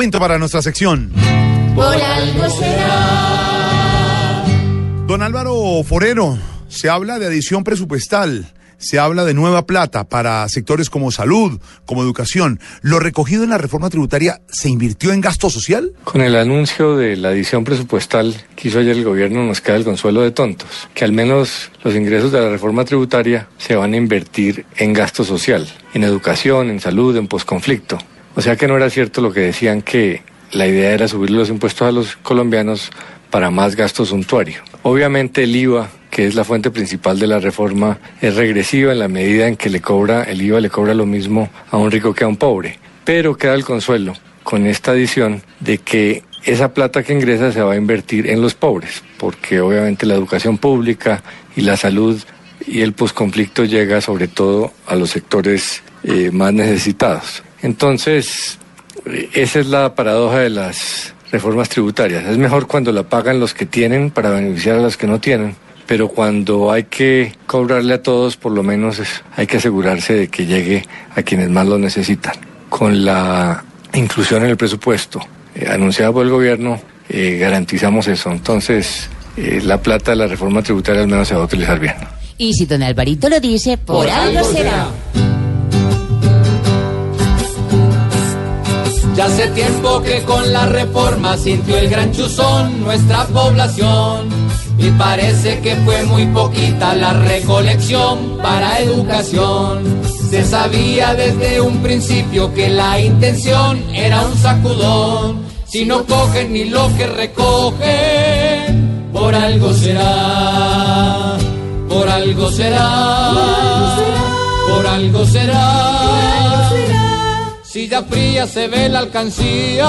Momento para nuestra sección. Por algo será. Don Álvaro Forero, se habla de adición presupuestal, se habla de nueva plata para sectores como salud, como educación. ¿Lo recogido en la reforma tributaria se invirtió en gasto social? Con el anuncio de la adición presupuestal que hizo ayer el gobierno nos queda el consuelo de tontos, que al menos los ingresos de la reforma tributaria se van a invertir en gasto social, en educación, en salud, en posconflicto. O sea que no era cierto lo que decían que la idea era subir los impuestos a los colombianos para más gasto suntuario. Obviamente el IVA, que es la fuente principal de la reforma, es regresiva en la medida en que le cobra, el IVA le cobra lo mismo a un rico que a un pobre. Pero queda el consuelo con esta adición de que esa plata que ingresa se va a invertir en los pobres, porque obviamente la educación pública y la salud y el posconflicto llega sobre todo a los sectores eh, más necesitados. Entonces, esa es la paradoja de las reformas tributarias. Es mejor cuando la pagan los que tienen para beneficiar a los que no tienen, pero cuando hay que cobrarle a todos, por lo menos hay que asegurarse de que llegue a quienes más lo necesitan. Con la inclusión en el presupuesto eh, anunciada por el gobierno, eh, garantizamos eso. Entonces, eh, la plata de la reforma tributaria al menos se va a utilizar bien. Y si don Alvarito lo dice, por, Por algo algo será. será. Ya hace tiempo que con la reforma sintió el gran chuzón nuestra población. Y parece que fue muy poquita la recolección para educación. Se sabía desde un principio que la intención era un sacudón. Si no cogen ni lo que recogen, por algo será. Por algo será. Por algo será. Si ya fría se ve la alcancía.